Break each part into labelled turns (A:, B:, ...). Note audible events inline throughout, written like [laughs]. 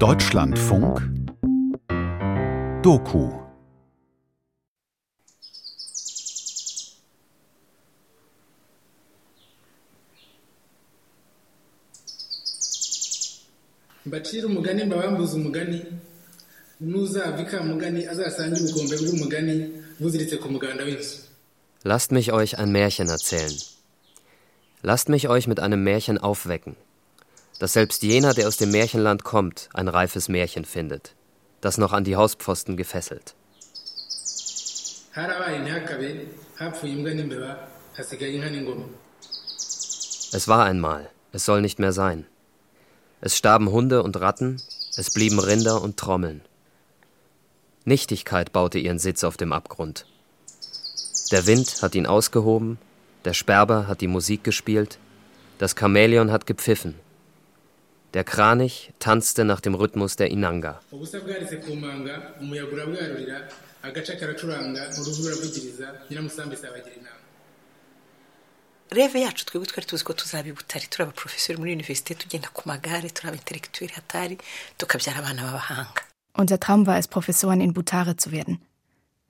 A: Deutschlandfunk Doku.
B: Mbacire umugani mbabambuze umugani n'uzava ikamugani azasange ubukombe bw'umugani buziritse ku muganda w'inzu.
C: Lasst mich euch ein Märchen erzählen. Lasst mich euch mit einem Märchen aufwecken, dass selbst jener, der aus dem Märchenland kommt, ein reifes Märchen findet, das noch an die Hauspfosten gefesselt. Es war einmal, es soll nicht mehr sein. Es starben Hunde und Ratten, es blieben Rinder und Trommeln. Nichtigkeit baute ihren Sitz auf dem Abgrund. Der Wind hat ihn ausgehoben, der Sperber hat die Musik gespielt, das Chamäleon hat gepfiffen. Der Kranich tanzte nach dem Rhythmus der Inanga.
B: ubusa bwaritse ku manga umuyaga urabwarurira agace karacuranga uruvu ruravugiriza nyiramusambi isabagira inama
D: reve yacu twebwe twari tuzi ko tuzaba i butare turi abaporofesori muri univerisite tugenda ku magare turi abaintelektuweli hatari tukabyara abana b'abahanga
E: Unser Traum war es, Professoren in Butare zu werden.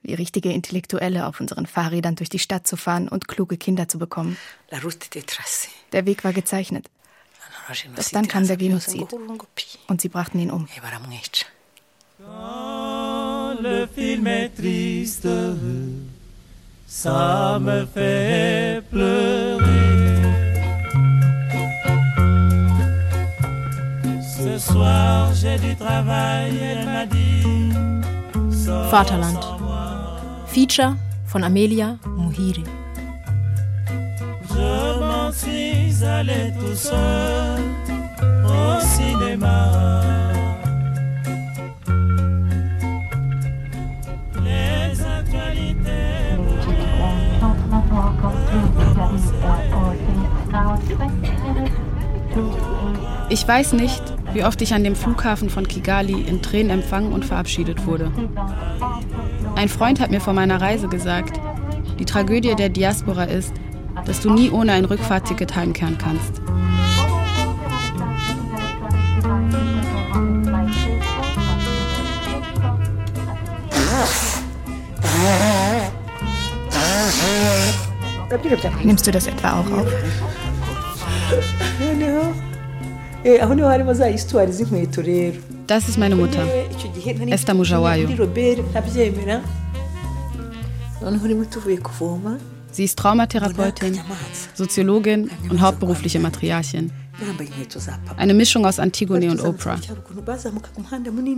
E: Wie richtige Intellektuelle auf unseren Fahrrädern durch die Stadt zu fahren und kluge Kinder zu bekommen.
D: la route de trace
E: Der Weg war gezeichnet Doch dann kam der Genozid. und sie brachten ihn um.
D: baramwica
F: Le film est triste, ça me fait pleurer. Ce soir j'ai du travail, elle m'a dit. sors
G: Vaterland. Feature von Amelia Muhiri.
F: Tout seul au cinéma. Les actualités.
H: Ich weiß nicht, wie oft ich an dem Flughafen von Kigali in Tränen empfangen und verabschiedet wurde. Ein Freund hat mir vor meiner Reise gesagt, die Tragödie der Diaspora ist, dass du nie ohne ein Rückfahrtticket heimkehren kannst.
E: Nimmst du das etwa auch auf?
H: Das ist meine Mutter. Esther Mujawayo. Sie ist Traumatherapeutin, Soziologin und hauptberufliche Matriarchin. Eine Mischung aus Antigone und Oprah.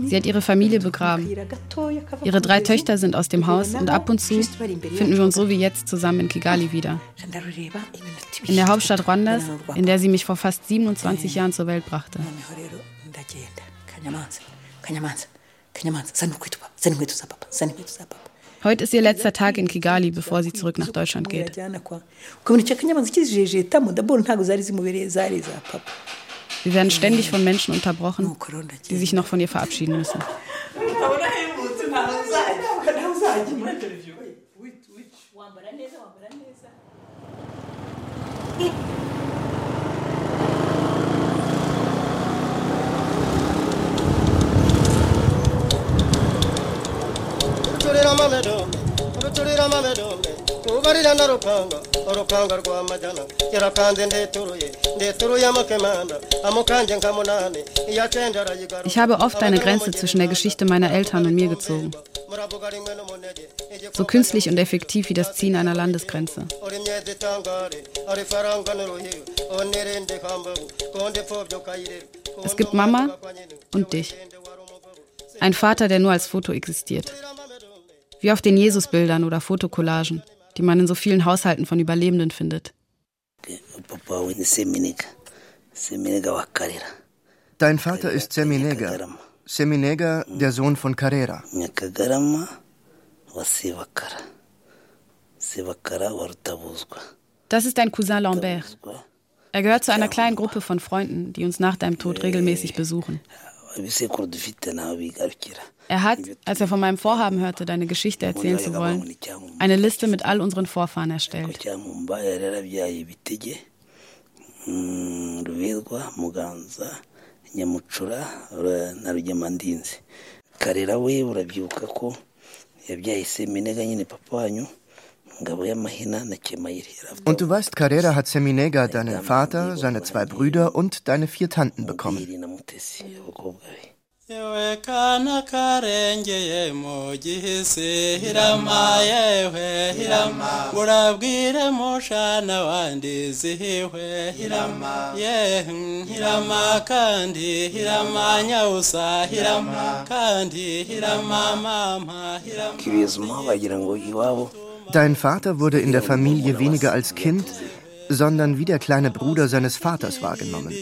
H: Sie hat ihre Familie begraben. Ihre drei Töchter sind aus dem Haus und ab und zu finden wir uns so wie jetzt zusammen in Kigali wieder. In der Hauptstadt Rwandas, in der sie mich vor fast 27 Jahren zur Welt brachte.
D: kanyamanza kanyamanza kanyamanza zana inkweto za papa zana inkweto za papa
H: Heute ist ihr letzter Tag in Kigali, bevor sie zurück nach Deutschland geht. Wir werden ständig von Menschen unterbrochen, die sich noch von ihr verabschieden müssen.
I: Ruturira amamedombe ruturira amamedombe tubarira na rukanga urukanga rwa majana irakanze ndeturuye ndeturuye amakemanda amukanje nka munani iya cenda arayigaruka
H: Ich habe oft eine Grenze zwischen der Geschichte meiner Eltern und mir gezogen. So künstlich und effektiv wie das Ziehen einer Landesgrenze. Es gibt Mama und dich. Ein Vater, der nur als Foto existiert. Wie auf den Jesusbildern oder Fotokollagen, die man in so vielen Haushalten von Überlebenden findet.
J: Dein Vater ist Seminega. Seminega, der Sohn von Carrera.
H: Das ist dein Cousin Lambert. Er gehört zu einer kleinen Gruppe von Freunden, die uns nach deinem Tod regelmäßig besuchen. Er hat, als er von meinem Vorhaben hörte, deine Geschichte erzählen zu wollen, eine Liste mit all unseren Vorfahren erstellt.
K: mm, nyamucura na rugemandinzi karera we urabyibuka ko yabyaye seminega nyine papa wanyu
J: Und du weißt, Carrera hat Seminega deinen Vater, seine zwei Brüder und deine vier Tanten bekommen.
K: ngo iwabo
J: Dein Vater wurde in der Familie weniger als Kind, sondern wie der kleine Bruder seines Vaters wahrgenommen.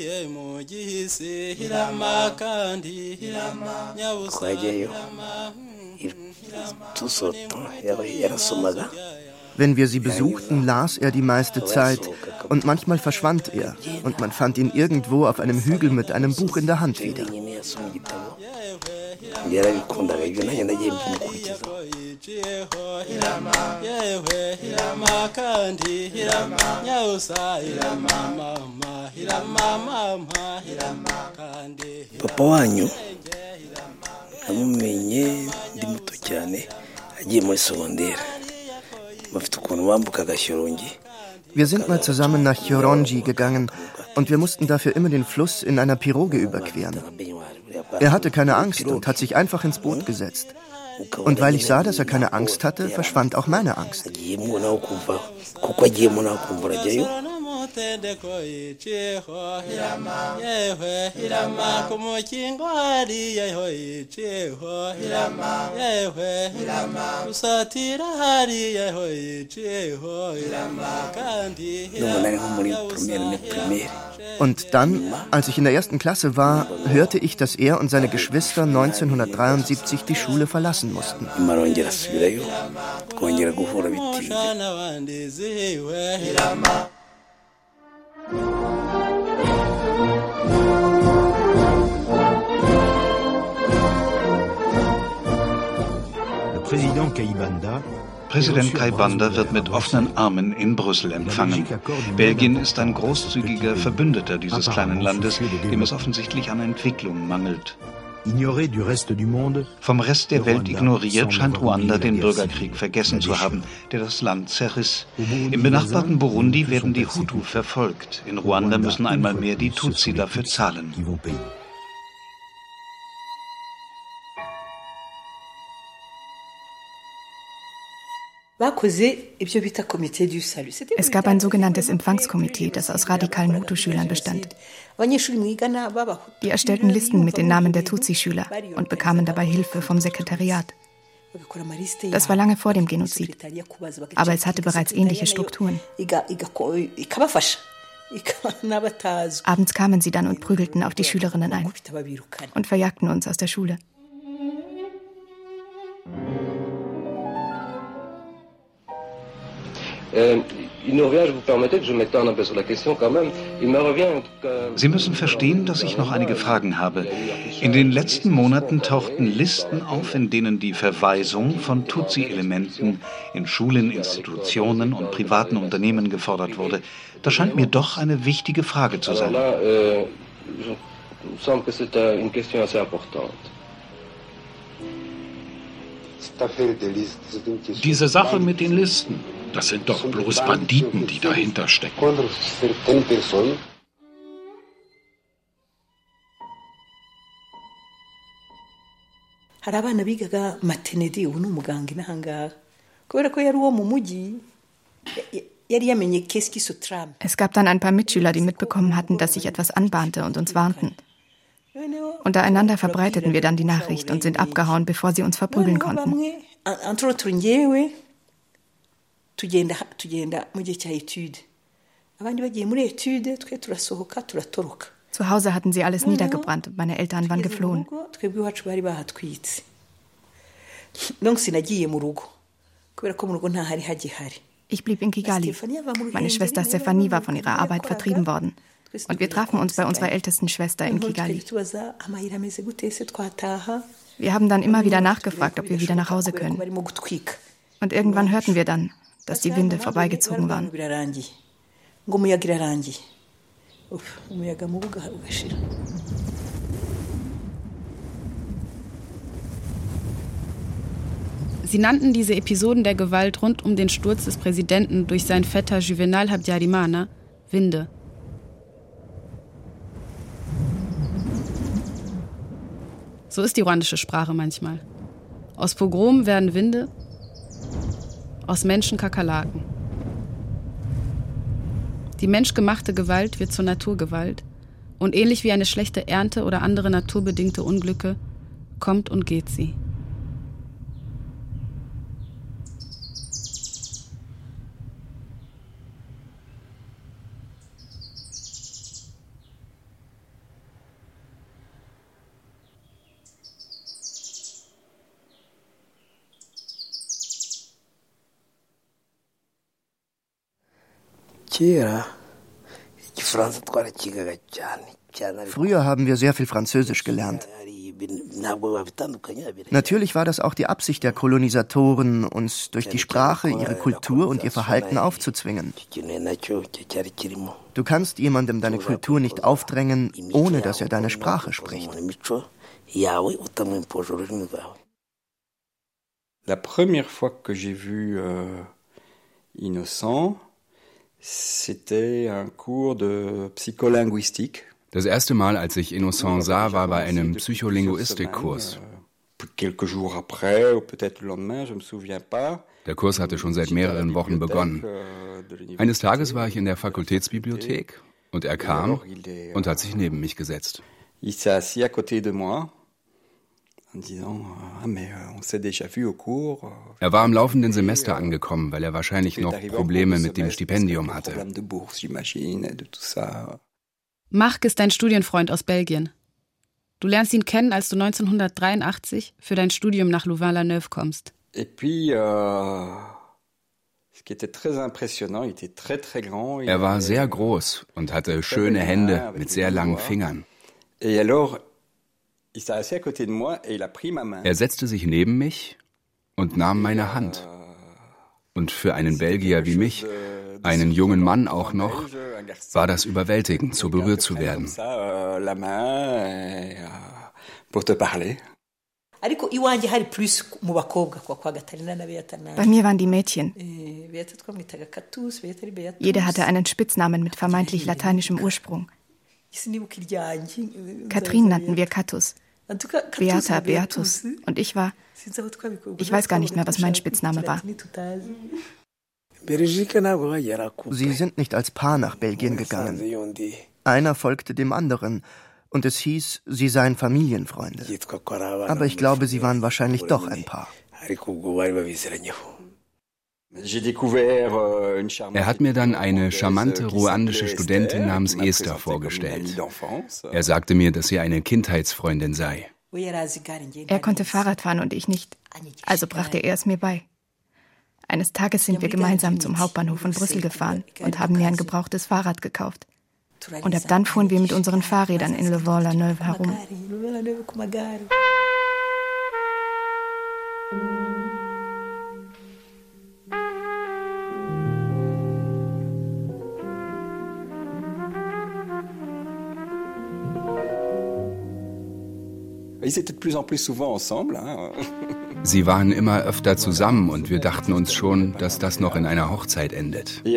J: Wenn wir sie besuchten, las er die meiste Zeit und manchmal verschwand er und man fand ihn irgendwo auf einem Hügel mit einem Buch in der Hand wieder.
K: Nagiye mbimukurikiza
F: yewe hirama. Kandi hirama. Nyawusa hirama. Mama hirama. Mama. Hirama. Kandi
K: papa wanyu namumenye ndi muto cyane agiye muri segonderi bafite ukuntu bambukaga shyorongi
J: Wir sind mal zusammen nach Choronji gegangen und wir mussten dafür immer den Fluss in einer Piroge überqueren. Er hatte keine Angst und hat sich einfach ins Boot gesetzt. Und weil ich sah, dass er keine Angst hatte, verschwand auch meine Angst.
K: ndumva nari nko muri premiere ne primaire
J: Und dann, als ich in der ersten Klasse war, hörte ich, dass er und seine Geschwister 1973 die Schule verlassen mussten.
K: nyuma arongera asubirayo
A: Präsident Kaibanda wird mit offenen Armen in Brüssel empfangen. Belgien ist ein großzügiger Verbündeter dieses kleinen Landes, dem es offensichtlich an Entwicklung mangelt. Vom Rest der Welt ignoriert scheint Ruanda den Bürgerkrieg vergessen zu haben, der das Land zerriss. Im benachbarten Burundi werden die Hutu verfolgt. In Ruanda müssen einmal mehr die Tutsi dafür zahlen.
E: Es gab ein sogenanntes Empfangskomitee, das aus radikalen Hutu-Schülern bestand. Die erstellten Listen mit den Namen der Tutsi-Schüler und bekamen dabei Hilfe vom Sekretariat. Das war lange vor dem Genozid. Aber es hatte bereits ähnliche Strukturen. [laughs] Abends kamen sie dann und prügelten auf die Schülerinnen ein und verjagten uns aus der Schule.
A: Sie müssen verstehen, dass ich noch einige Fragen habe. In den letzten Monaten tauchten Listen auf, in denen die Verweisung von Tutsi-Elementen in Schulen, Institutionen und privaten Unternehmen gefordert wurde. Das scheint mir doch eine wichtige Frage zu sein.
L: euh, euh.
M: Diese Sache mit den Listen, das sind doch bloß Banditen, die dahinter stecken.
D: hari abana bigaga matenedi ubu ni umuganga inahangaha kubera ko yari uwo mu mujyi
E: Es gab dann ein paar Mitschüler, die mitbekommen hatten, dass sich etwas anbahnte und uns warnten. Untereinander verbreiteten wir dann die Nachricht und sind abgehauen, bevor sie uns verprügeln konnten.
D: Tugenda tugenda mu gihe cya etude abandi bagiye muri etude twe turasohoka turatoroka
E: Zu Hause hatten sie alles niedergebrannt und meine Eltern waren geflohen. Ich blieb in Kigali. Meine Schwester Stefanie war von ihrer Arbeit vertrieben worden. Und wir trafen uns bei unserer ältesten Schwester in Kigali. Wir haben dann immer wieder nachgefragt, ob wir wieder nach Hause können. Und irgendwann hörten wir dann, dass die Winde vorbeigezogen waren.
H: Sie nannten diese Episoden der Gewalt rund um den Sturz des Präsidenten durch seinen Vetter Juvenal Habyarimana Winde. So ist die ruandische Sprache manchmal. Aus Pogrom werden Winde, aus Menschen Kakerlaken. Die menschgemachte Gewalt wird zur Naturgewalt und ähnlich wie eine schlechte Ernte oder andere naturbedingte Unglücke kommt und geht sie.
K: Kera igifaransa twarakigaga cyane cyane
J: Früher haben wir sehr viel Französisch gelernt. Natürlich war das auch die Absicht der Kolonisatoren, uns durch die Sprache, ihre Kultur und ihr Verhalten aufzuzwingen. Du kannst jemandem deine Kultur nicht aufdrängen, ohne dass er deine Sprache spricht.
N: La première fois que j'ai vu euh, Innocent, c'était un cours de psycholinguistique.
O: Das erste Mal, als ich Innocent sah, war bei einem Psycholinguistikkurs.
N: Pas.
O: Der Kurs hatte schon seit mehreren Wochen begonnen. Eines Tages war ich in der Fakultätsbibliothek und er kam und hat sich neben mich gesetzt.
N: Il s'est assis à côté de moi
O: Er war im laufenden Semester angekommen, weil er wahrscheinlich noch Probleme mit dem Stipendium hatte.
H: Marc ist dein Studienfreund aus Belgien. Du lernst ihn kennen, als du 1983 für dein Studium nach Louvain-la-Neuve kommst.
N: Euh,
O: Er war sehr groß und hatte schöne Hände mit sehr langen Fingern.
N: Et alors,
O: Er setzte sich neben mich und nahm meine Hand. Und für einen Belgier wie mich, einen jungen Mann auch noch, war das überwältigend, so berührt zu werden.
E: Bei mir waren die Mädchen.
D: Eh, beata twamwitaga katus beata ari beata
E: Jede hatte einen Spitznamen mit vermeintlich lateinischem Ursprung.
D: eh,
E: Katrin nannten wir Katus. Beata, Beatus. Und ich war, ich weiß gar nicht mehr, was mein Spitzname war.
J: Sie sind nicht als Paar nach Belgien gegangen. Einer folgte dem anderen. Und es hieß, sie seien Familienfreunde. Aber ich glaube, sie waren wahrscheinlich doch ein Paar.
O: Er hat mir dann eine charmante
N: qui
O: ruandische Studentin
N: Esther,
O: namens Esther vorgestellt. Er sagte mir, dass sie eine Kindheitsfreundin sei.
E: Er konnte Fahrrad fahren und ich nicht. Also brachte er es mir bei. Eines Tages sind wir gemeinsam zum Hauptbahnhof von Brüssel gefahren und haben mir ein gebrauchtes Fahrrad gekauft. Und ab dann fuhren wir mit unseren Fahrrädern in Le Vent-la-Neuve herum. [laughs]
O: Sie waren immer öfter zusammen und wir dachten uns schon, dass das noch in einer Hochzeit endet.
N: Euh,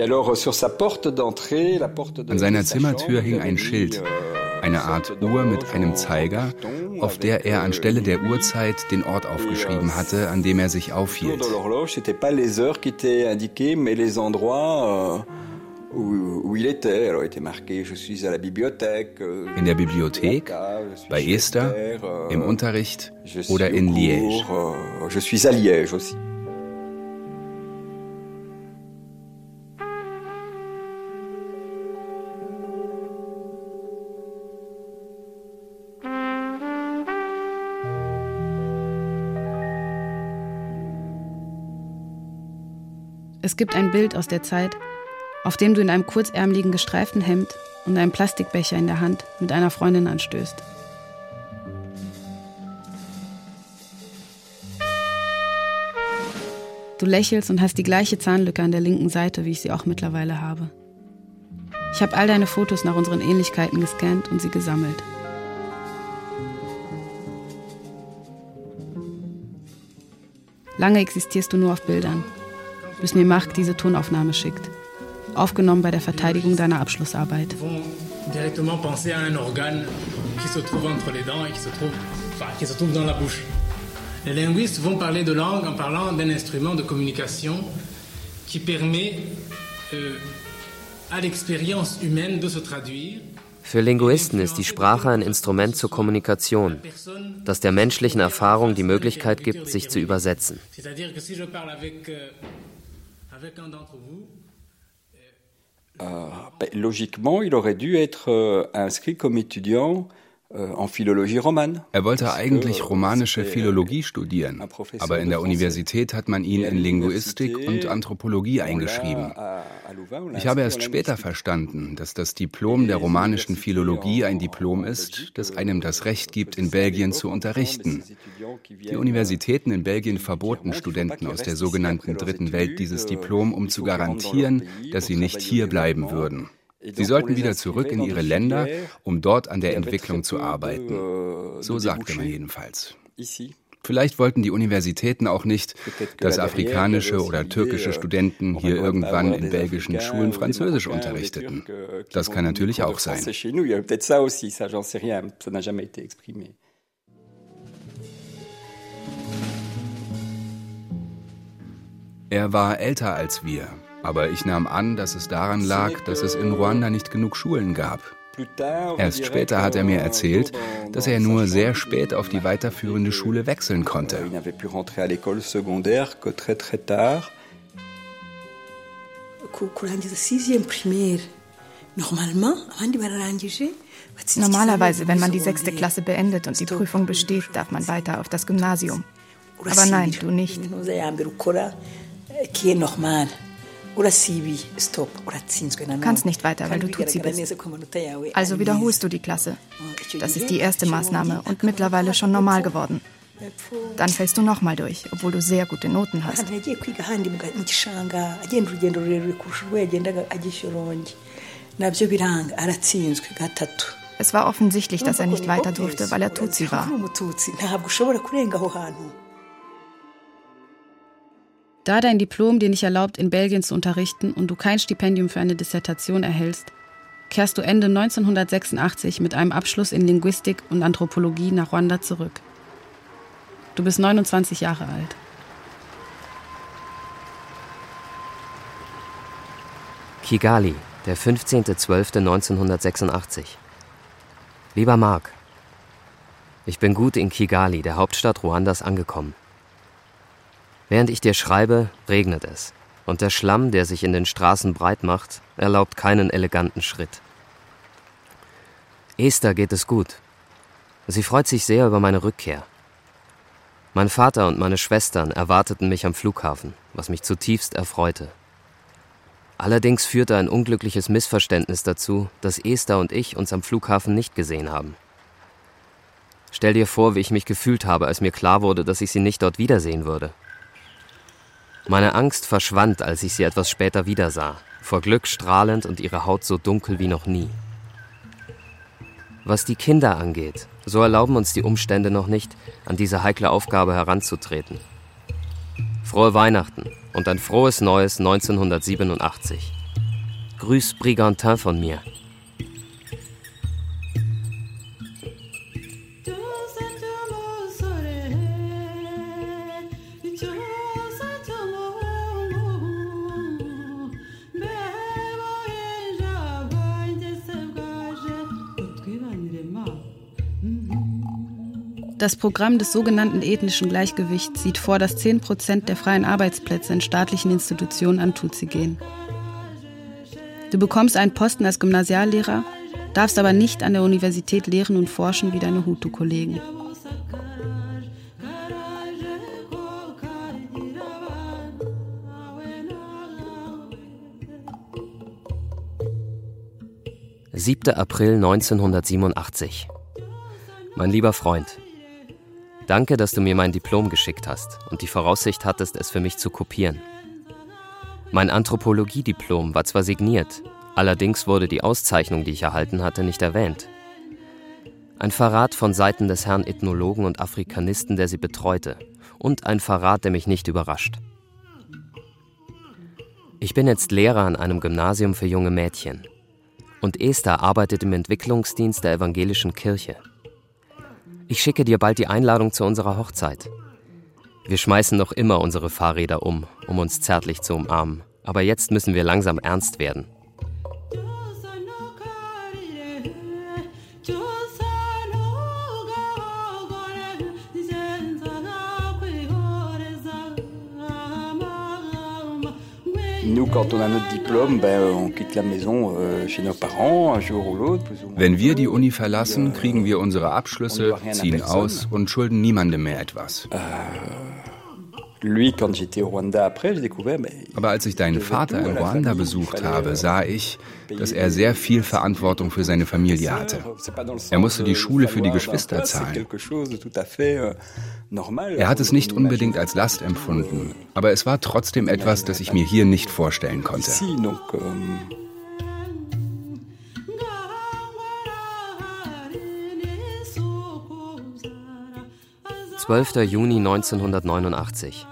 O: An seiner Zimmertür hing ein Schild,
N: euh,
O: eine Art Uhr mit einem Zeiger, auf der er anstelle der Uhrzeit den Ort aufgeschrieben hatte, an dem er sich aufhielt. In der Bibliothek, bei Esther,
N: euh,
O: im Unterricht oder in Liège.
N: euh, je suis à Liège aussi.
H: Es gibt ein Bild aus der Zeit, auf dem du in einem kurzärmeligen gestreiften Hemd und einem Plastikbecher in der Hand mit einer Freundin anstößt. Du lächelst und hast die gleiche Zahnlücke an der linken Seite, wie ich sie auch mittlerweile habe. Ich habe all deine Fotos nach unseren Ähnlichkeiten gescannt und sie gesammelt. Lange existierst du nur auf Bildern, bis mir Marc diese Tonaufnahme schickt. Aufgenommen bei der Verteidigung deiner Abschlussarbeit.
B: Les linguistes vont parler de langue en parlant d'un instrument de communication qui permet euh, à l'expérience humaine de se traduire.
C: Für Linguisten ist die Sprache ein Instrument zur Kommunikation, das der menschlichen Erfahrung die Möglichkeit gibt, sich zu übersetzen.
N: Ben, logiquement, il aurait dû être euh, inscrit comme étudiant äh.
O: Er wollte eigentlich romanische Philologie studieren, aber in der Universität hat man ihn in Linguistik und Anthropologie eingeschrieben. Ich habe erst später verstanden, dass das Diplom der romanischen Philologie ein Diplom ist, das einem das Recht gibt, in Belgien zu unterrichten. Die Universitäten in Belgien verboten Studenten aus der sogenannten Dritten Welt dieses Diplom, um zu garantieren, dass sie nicht hier bleiben würden. Sie sollten wieder zurück in ihre Länder, um dort an der Entwicklung zu arbeiten. So sagte man jedenfalls. Vielleicht wollten die Universitäten auch nicht, dass afrikanische oder türkische Studenten hier irgendwann in belgischen Schulen Französisch unterrichteten. Das kann natürlich auch sein. Er war älter als wir, aber ich nahm an, dass es daran lag, dass es in Ruanda nicht genug Schulen gab. Erst später hat er mir erzählt, dass er nur sehr spät auf die weiterführende Schule wechseln konnte.
E: Normalerweise, wenn man die sechste Klasse beendet und die Prüfung besteht, darf man weiter auf das Gymnasium. Aber nein, du nicht. Du kannst nicht weiter, weil du Tutsi bist. Also wiederholst du die Klasse. Das ist die erste Maßnahme und mittlerweile schon normal geworden. Dann fällst du nochmal durch, obwohl du sehr gute Noten hast. Es war offensichtlich, dass er nicht weiter durfte, weil er Tutsi war.
H: Da dein Diplom dir nicht erlaubt, in Belgien zu unterrichten und du kein Stipendium für eine Dissertation erhältst, kehrst du Ende 1986 mit einem Abschluss in Linguistik und Anthropologie nach Ruanda zurück. Du bist 29 Jahre alt.
C: Kigali, der 15.12.1986. Lieber Marc, ich bin gut in Kigali, der Hauptstadt Ruandas, angekommen. Während ich dir schreibe, regnet es. Und der Schlamm, der sich in den Straßen breit macht, erlaubt keinen eleganten Schritt. Esther geht es gut. Sie freut sich sehr über meine Rückkehr. Mein Vater und meine Schwestern erwarteten mich am Flughafen, was mich zutiefst erfreute. Allerdings führte ein unglückliches Missverständnis dazu, dass Esther und ich uns am Flughafen nicht gesehen haben. Stell dir vor, wie ich mich gefühlt habe, als mir klar wurde, dass ich sie nicht dort wiedersehen würde. Meine Angst verschwand, als ich sie etwas später wiedersah, vor Glück strahlend und ihre Haut so dunkel wie noch nie. Was die Kinder angeht, so erlauben uns die Umstände noch nicht, an diese heikle Aufgabe heranzutreten. Frohe Weihnachten und ein frohes neues 1987. Grüß Brigantin von mir.
H: Das Programm des sogenannten ethnischen Gleichgewichts sieht vor, dass 10 Prozent der freien Arbeitsplätze in staatlichen Institutionen an Tutsi gehen. Du bekommst einen Posten als Gymnasiallehrer, darfst aber nicht an der Universität lehren und forschen wie deine Hutu-Kollegen.
C: Siebter April 1987. Mein lieber Freund, danke, dass du mir mein Diplom geschickt hast und die Voraussicht hattest, es für mich zu kopieren. Mein Anthropologiediplom war zwar signiert, allerdings wurde die Auszeichnung, die ich erhalten hatte, nicht erwähnt. Ein Verrat von Seiten des Herrn Ethnologen und Afrikanisten, der sie betreute, und ein Verrat, der mich nicht überrascht. Ich bin jetzt Lehrer an einem Gymnasium für junge Mädchen. Und Esther arbeitet im Entwicklungsdienst der evangelischen Kirche. Ich schicke dir bald die Einladung zu unserer Hochzeit. Wir schmeißen noch immer unsere Fahrräder um, um uns zärtlich zu umarmen. Aber jetzt müssen wir langsam ernst werden.
O: Wenn wir die Uni verlassen, kriegen wir unsere Abschlüsse, ziehen aus und schulden niemandem mehr etwas.
N: Euh,
O: aber als ich deinen Vater in Ruanda besucht habe, sah ich, dass er sehr viel Verantwortung für seine Familie hatte. Er musste die Schule für die Geschwister zahlen.
N: Euh,
O: er hat es nicht unbedingt als Last empfunden, aber es war trotzdem etwas, das ich mir hier nicht vorstellen konnte.
C: 12. Juni 1989.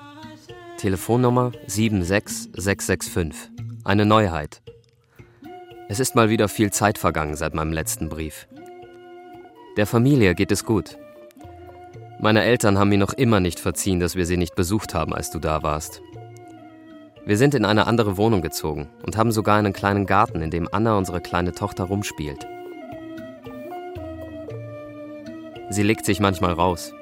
C: Telefonnummer 76665. Eine Neuheit. Es ist mal wieder viel Zeit vergangen seit meinem letzten Brief. Der Familie geht es gut. Meine Eltern haben mir noch immer nicht verziehen, dass wir sie nicht besucht haben, als du da warst. Wir sind in eine andere Wohnung gezogen und haben sogar einen kleinen Garten, in dem Anna, unsere kleine Tochter, rumspielt. Sie legt sich manchmal raus,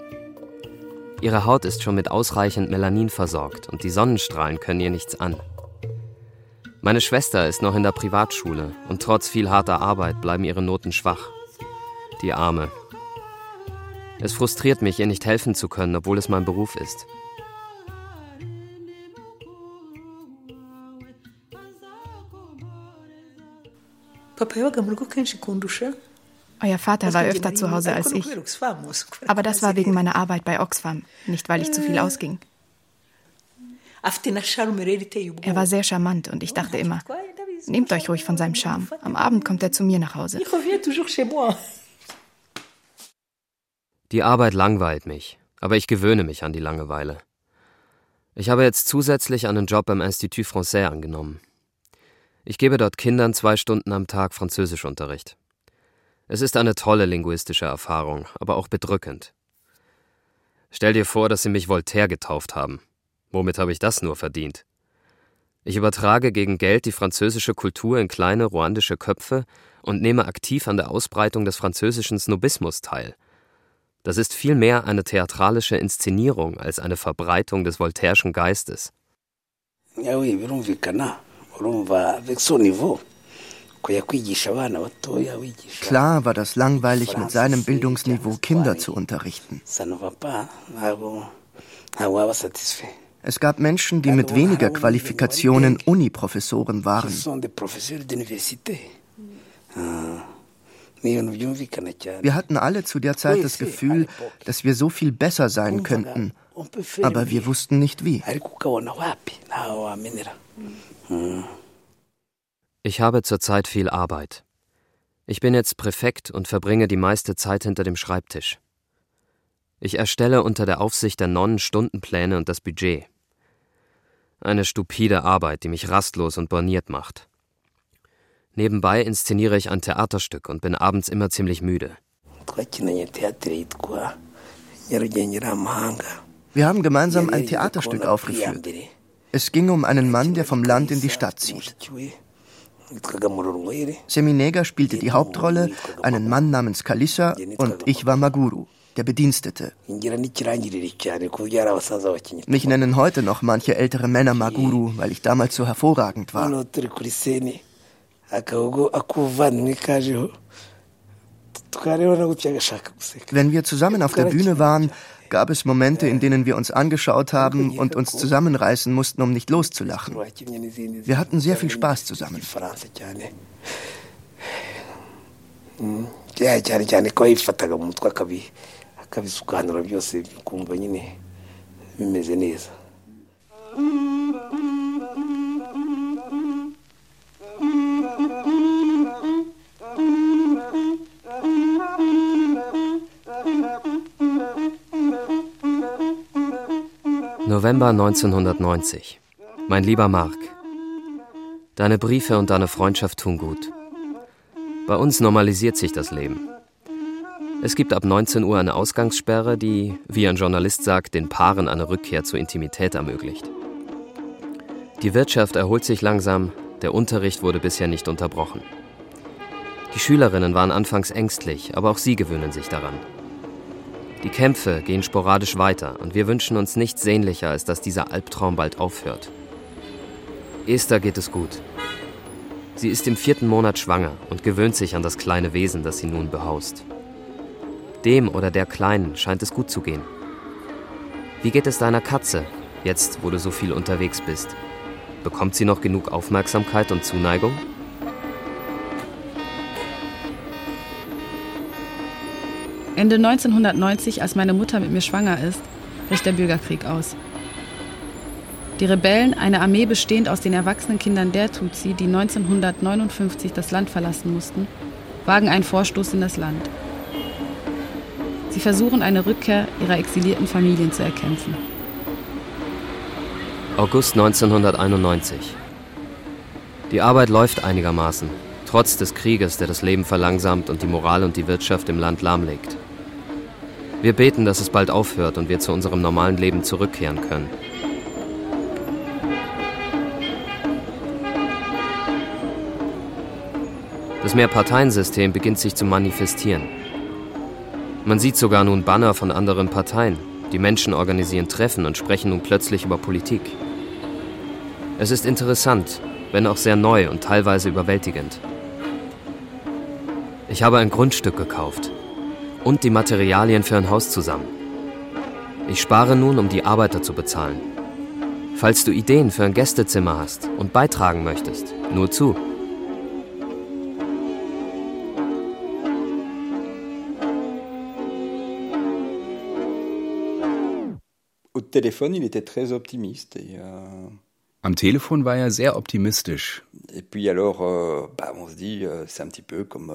C: Ihre Haut ist schon mit ausreichend Melanin versorgt und die Sonnenstrahlen können ihr nichts an. Meine Schwester ist noch in der Privatschule und trotz viel harter Arbeit bleiben ihre Noten schwach. Die Arme. Es frustriert mich, ihr nicht helfen zu können, obwohl es mein Beruf ist.
D: papa yabaga mu rugo kenshi
E: euer Vater war öfter zu Hause als ich. Aber das war wegen meiner Arbeit bei Oxfam, nicht weil ich zu viel ausging. Er war sehr charmant und ich dachte immer, nehmt euch ruhig von seinem Charme. Am Abend kommt er zu mir nach Hause.
C: Die Arbeit langweilt mich, aber ich gewöhne mich an die Langeweile. Ich habe jetzt zusätzlich einen Job beim Institut Français angenommen. Ich gebe dort Kindern zwei Stunden am Tag Französischunterricht. Es ist eine tolle linguistische Erfahrung, aber auch bedrückend. Stell dir vor, dass sie mich Voltaire getauft haben. Womit habe ich das nur verdient? Ich übertrage gegen Geld die französische Kultur in kleine ruandische Köpfe und nehme aktiv an der Ausbreitung des französischen Snobismus teil. Das ist vielmehr eine theatralische Inszenierung als eine Verbreitung des voltairischen Geistes.
K: Ja, oui, birumvikana. Urumva avec son niveau.
J: Klar war das langweilig, mit seinem Bildungsniveau Kinder zu unterrichten. Es gab Menschen, die mit weniger Qualifikationen Uniprofessoren waren. Wir hatten alle zu der Zeit das Gefühl, dass wir so viel besser sein könnten, aber wir wussten nicht wie.
C: Ich habe zurzeit viel Arbeit. Ich bin jetzt Präfekt und verbringe die meiste Zeit hinter dem Schreibtisch. Ich erstelle unter der Aufsicht der Nonnen Stundenpläne und das Budget. Eine stupide Arbeit, die mich rastlos und borniert macht. Nebenbei inszeniere ich ein Theaterstück und bin abends immer ziemlich müde.
J: Wir haben gemeinsam ein Theaterstück aufgeführt. Es ging um einen Mann, der vom Land in die Stadt zieht. Seminega spielte die Hauptrolle, einen Mann namens Kalissa, und ich war Maguru, der Bedienstete. Mich nennen heute noch manche ältere Männer Maguru, weil ich damals so hervorragend war. Wenn wir zusammen auf der Bühne waren, gab es Momente, in denen wir uns angeschaut haben und uns zusammenreißen mussten, um nicht loszulachen. Wir hatten sehr viel Spaß zusammen.
C: November 1990. Mein lieber Mark, deine Briefe und deine Freundschaft tun gut. Bei uns normalisiert sich das Leben. Es gibt ab 19 Uhr eine Ausgangssperre, die, wie ein Journalist sagt, den Paaren eine Rückkehr zur Intimität ermöglicht. Die Wirtschaft erholt sich langsam, der Unterricht wurde bisher nicht unterbrochen. Die Schülerinnen waren anfangs ängstlich, aber auch sie gewöhnen sich daran. Die Kämpfe gehen sporadisch weiter und wir wünschen uns nichts sehnlicher, als dass dieser Albtraum bald aufhört. Esther geht es gut. Sie ist im vierten Monat schwanger und gewöhnt sich an das kleine Wesen, das sie nun behaust. Dem oder der Kleinen scheint es gut zu gehen. Wie geht es deiner Katze, jetzt wo du so viel unterwegs bist? Bekommt sie noch genug Aufmerksamkeit und Zuneigung?
H: Ende 1990, als meine Mutter mit mir schwanger ist, bricht der Bürgerkrieg aus. Die Rebellen, eine Armee bestehend aus den erwachsenen Kindern der Tutsi, die 1959 das Land verlassen mussten, wagen einen Vorstoß in das Land. Sie versuchen eine Rückkehr ihrer exilierten Familien zu erkämpfen.
C: August 1991. Die Arbeit läuft einigermaßen, trotz des Krieges, der das Leben verlangsamt und die Moral und die Wirtschaft im Land lahmlegt. Wir beten, dass es bald aufhört und wir zu unserem normalen Leben zurückkehren können. Das Mehrparteiensystem beginnt sich zu manifestieren. Man sieht sogar nun Banner von anderen Parteien. Die Menschen organisieren Treffen und sprechen nun plötzlich über Politik. Es ist interessant, wenn auch sehr neu und teilweise überwältigend. Ich habe ein Grundstück gekauft und die Materialien für ein Haus zusammen. Ich spare nun, um die Arbeiter zu bezahlen. Falls du Ideen für ein Gästezimmer hast und beitragen möchtest, nur zu.
N: euh...
O: Am Telefon war er sehr optimistisch.
N: Et puis alors, euh, bah, on se dit, euh, c'est un petit peu comme,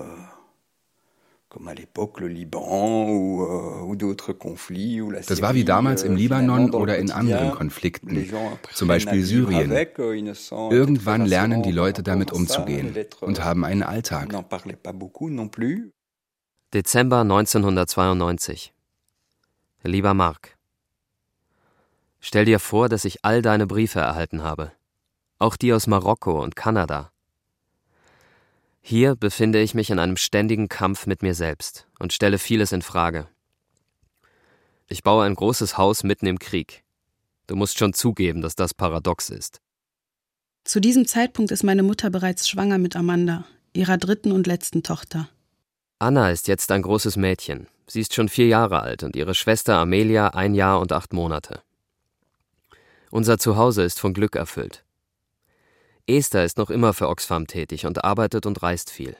O: das war wie damals im Libanon oder in anderen Konflikten, zum Beispiel Syrien.
N: Euh,
O: Irgendwann lernen die Leute damit umzugehen und haben einen Alltag.
C: Dezember 1992. Lieber Mark, Stell dir vor, dass ich all deine Briefe erhalten habe, auch die aus Marokko und Kanada. Hier befinde ich mich in einem ständigen Kampf mit mir selbst und stelle vieles in Frage. Ich baue ein großes Haus mitten im Krieg. Du musst schon zugeben, dass das paradox ist.
H: Zu diesem Zeitpunkt ist meine Mutter bereits schwanger mit Amanda, ihrer dritten und letzten Tochter.
C: Anna ist jetzt ein großes Mädchen. Sie ist schon vier Jahre alt und ihre Schwester Amelia ein Jahr und acht Monate. Unser Zuhause ist von Glück erfüllt. Esther ist noch immer für Oxfam tätig und arbeitet und reist viel.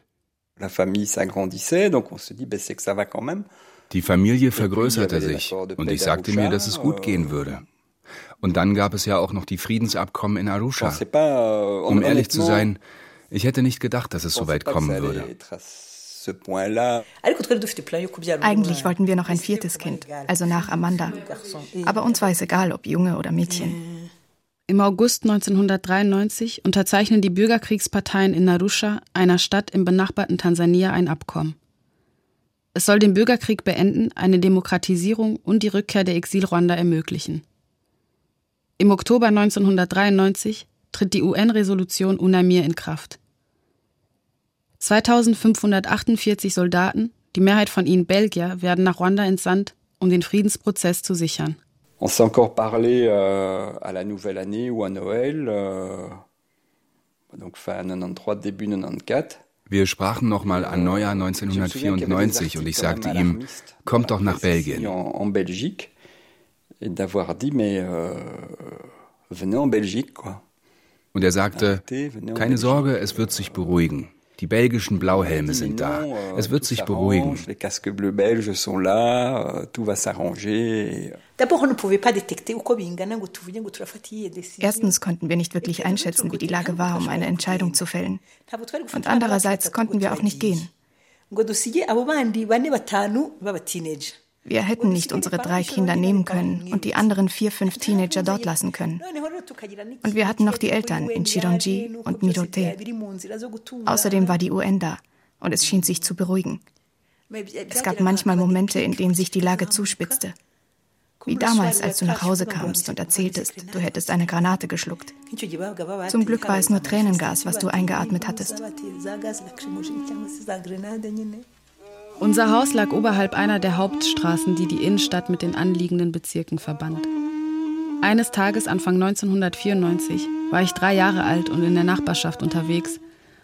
O: Die Familie vergrößerte sich und ich sagte mir, dass es gut gehen würde. Und dann gab es ja auch noch die Friedensabkommen in Arusha.
N: Euh,
O: um ehrlich zu sein, ich hätte nicht gedacht, dass es so weit kommen würde.
E: Eigentlich wollten wir noch ein viertes Kind, also nach Amanda. Aber uns war es egal, ob Junge oder Mädchen.
H: Im August 1993 unterzeichnen die Bürgerkriegsparteien in Arusha, einer Stadt im benachbarten Tansania, ein Abkommen. Es soll den Bürgerkrieg beenden, eine Demokratisierung und die Rückkehr der Exil-Rwanda ermöglichen. Im Oktober 1993 tritt die UN-Resolution UNAMIR in Kraft. 2548 Soldaten, die Mehrheit von ihnen Belgier, werden nach Rwanda entsandt, um den Friedensprozess zu sichern.
N: On s'est encore parlé euh, à la nouvelle année ou à Noël, euh, donc fin 93, début 94.
O: Wir sprachen nochmal an Neujahr 1994 und ich sagte ihm, kommt doch nach Belgien.
N: En Belgique, et d'avoir dit, mais euh, venez en Belgique, quoi.
O: Und er sagte, keine Sorge, es wird sich beruhigen. Die belgischen Blauhelme sind da. Es wird sich beruhigen.
E: Erstens konnten wir nicht wirklich einschätzen, wie die Lage war, um eine Entscheidung zu fällen. Und andererseits konnten wir auch nicht gehen. Wir hätten nicht unsere drei Kinder nehmen können und die anderen vier, fünf Teenager dort lassen können. Und wir hatten noch die Eltern in Chironji und Mirote. Außerdem war die UN da und es schien sich zu beruhigen. Es gab manchmal Momente, in denen sich die Lage zuspitzte. Wie damals, als du nach Hause kamst und erzähltest, du hättest eine Granate geschluckt. Zum Glück war es nur Tränengas, was du eingeatmet hattest.
H: Unser Haus lag oberhalb einer der Hauptstraßen, die die Innenstadt mit den anliegenden Bezirken verband. Eines Tages Anfang 1994 war ich drei Jahre alt und in der Nachbarschaft unterwegs,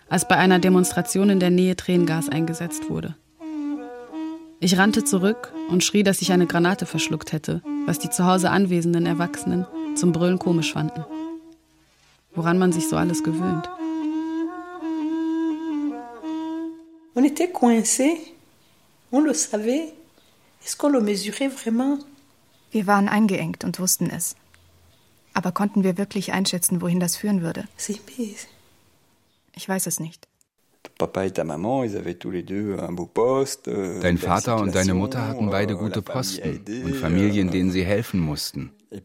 H: als bei einer Demonstration in der Nähe Tränengas eingesetzt wurde. Ich rannte zurück und schrie, dass ich eine Granate verschluckt hätte, was die zu Hause anwesenden Erwachsenen zum Brüllen komisch fanden. Woran man sich so alles gewöhnt.
D: On était coincés On le savait. Est-ce qu'on le mesurait vraiment?
E: Wir waren eingeengt und wussten es. Aber konnten wir wirklich einschätzen, wohin das führen würde? Ich weiß es nicht.
O: Euh, Dein Vater und deine Mutter hatten beide gute Posten und Familien, denen sie helfen mussten. Euh,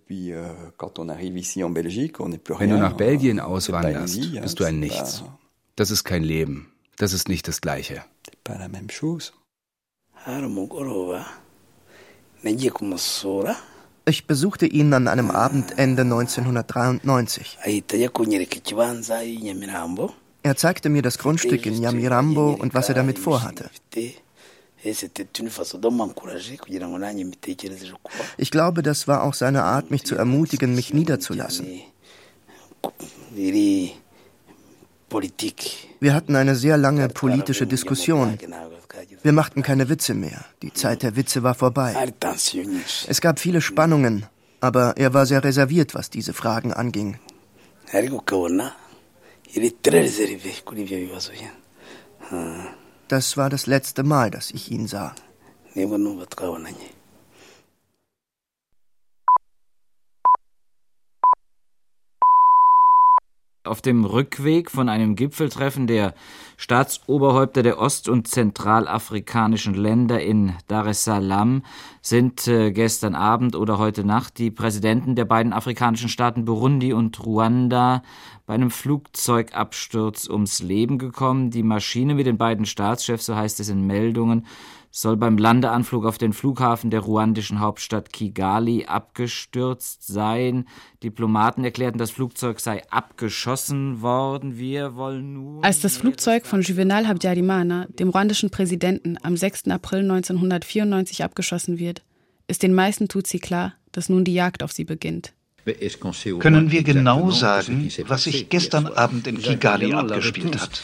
O: Wenn du nach Belgien auswanderst, bist du ein Nichts. Das ist kein Leben. Das ist nicht das Gleiche.
J: Ich besuchte ihn an einem Abend Ende 1993. Er zeigte mir das Grundstück in Nyamirambo und was er damit vorhatte. Ich glaube, das war auch seine Art, mich zu ermutigen, mich niederzulassen. Wir hatten eine sehr lange politische Diskussion. Wir machten keine Witze mehr. Die Zeit der Witze war vorbei. Es gab viele Spannungen, aber er war sehr reserviert, was diese Fragen anging. Das war das letzte Mal, dass ich ihn sah.
P: Auf dem Rückweg von einem Gipfeltreffen der Staatsoberhäupter der ost- und zentralafrikanischen Länder in Dar es Salaam sind äh, gestern Abend oder heute Nacht die Präsidenten der beiden afrikanischen Staaten Burundi und Ruanda bei einem Flugzeugabsturz ums Leben gekommen. Die Maschine mit den beiden Staatschefs, so heißt es in Meldungen, soll beim Landeanflug auf den Flughafen der ruandischen Hauptstadt Kigali abgestürzt sein. Diplomaten erklärten, das Flugzeug sei abgeschossen worden. Wir wollen nur.
H: Als das Flugzeug von Juvenal Habyarimana, dem ruandischen Präsidenten, am 6. April 1994 abgeschossen wird, ist den meisten Tutsi klar, dass nun die Jagd auf sie beginnt.
A: Können wir genau sagen, was sich gestern Abend in Kigali abgespielt hat?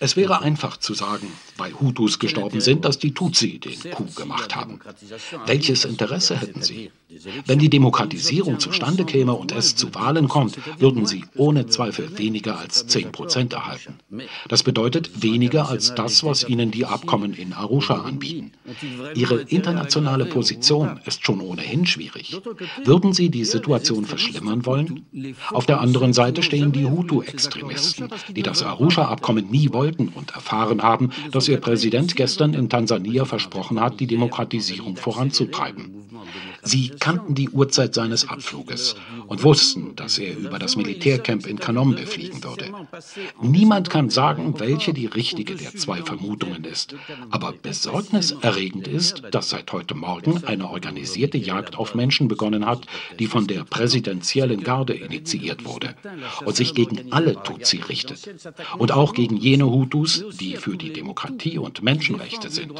M: Es wäre einfach zu sagen, weil Hutus gestorben sind, dass die Tutsi den Coup gemacht haben. Welches Interesse hätten sie? Wenn die Demokratisierung zustande käme und es zu Wahlen kommt, würden sie ohne Zweifel weniger als 10 Prozent erhalten. Das bedeutet weniger als das, was ihnen die Abkommen in Arusha anbieten. Ihre internationale Position ist schon ohnehin schwierig. Würden Sie die Situation verschlimmern wollen? Auf der anderen Seite stehen die Hutu-Extremisten, die das Arusha-Abkommen nie wollten und erfahren haben, dass ihr Präsident gestern in Tansania versprochen hat, die Demokratisierung voranzutreiben. Sie kannten die Uhrzeit seines Abfluges und wussten, dass er über das Militärcamp in Kanombe fliegen würde. Niemand kann sagen, welche die richtige der zwei Vermutungen ist. Aber besorgniserregend ist, dass seit heute Morgen eine organisierte Jagd auf Menschen begonnen hat, die von der präsidentiellen Garde initiiert wurde und sich gegen alle Tutsi richtet. Und auch gegen jene Hutus, die für die Demokratie und Menschenrechte sind.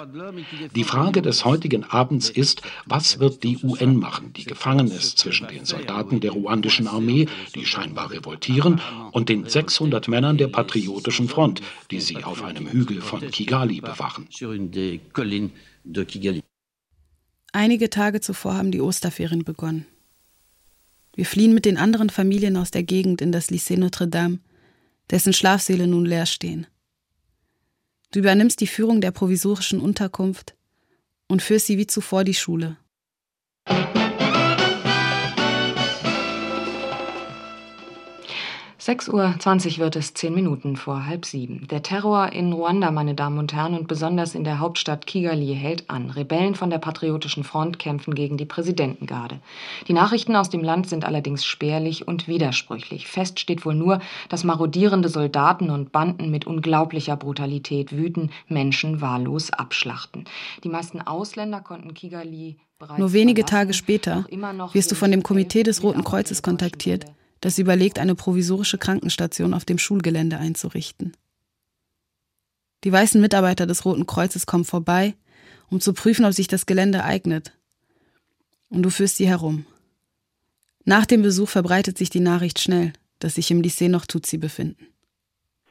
M: Die Frage des heutigen Abends ist, was wird die UN machen, die gefangen ist zwischen den Soldaten der ruandischen Armee, die scheinbar revoltieren, und den 600 Männern der Patriotischen Front, die sie auf einem Hügel von Kigali bewachen.
H: Einige Tage zuvor haben die Osterferien begonnen. Wir fliehen mit den anderen Familien aus der Gegend in das Lycée Notre Dame, dessen Schlafsäle nun leer stehen. Du übernimmst die Führung der provisorischen Unterkunft und führst sie wie zuvor die Schule.
Q: 6.20 Uhr wird es, zehn Minuten vor halb sieben. Der Terror in Ruanda, meine Damen und Herren, und besonders in der Hauptstadt Kigali hält an. Rebellen von der Patriotischen Front kämpfen gegen die Präsidentengarde. Die Nachrichten aus dem Land sind allerdings spärlich und widersprüchlich. Fest steht wohl nur, dass marodierende Soldaten und Banden mit unglaublicher Brutalität wüten, Menschen wahllos abschlachten. Die meisten Ausländer konnten Kigali
H: nur wenige Tage später wirst du von dem Komitee des Roten Kreuzes kontaktiert, das überlegt, eine provisorische Krankenstation auf dem Schulgelände einzurichten. Die weißen Mitarbeiter des Roten Kreuzes kommen vorbei, um zu prüfen, ob sich das Gelände eignet. Und du führst sie herum. Nach dem Besuch verbreitet sich die Nachricht schnell, dass sich im Lycée noch Tutsi befinden.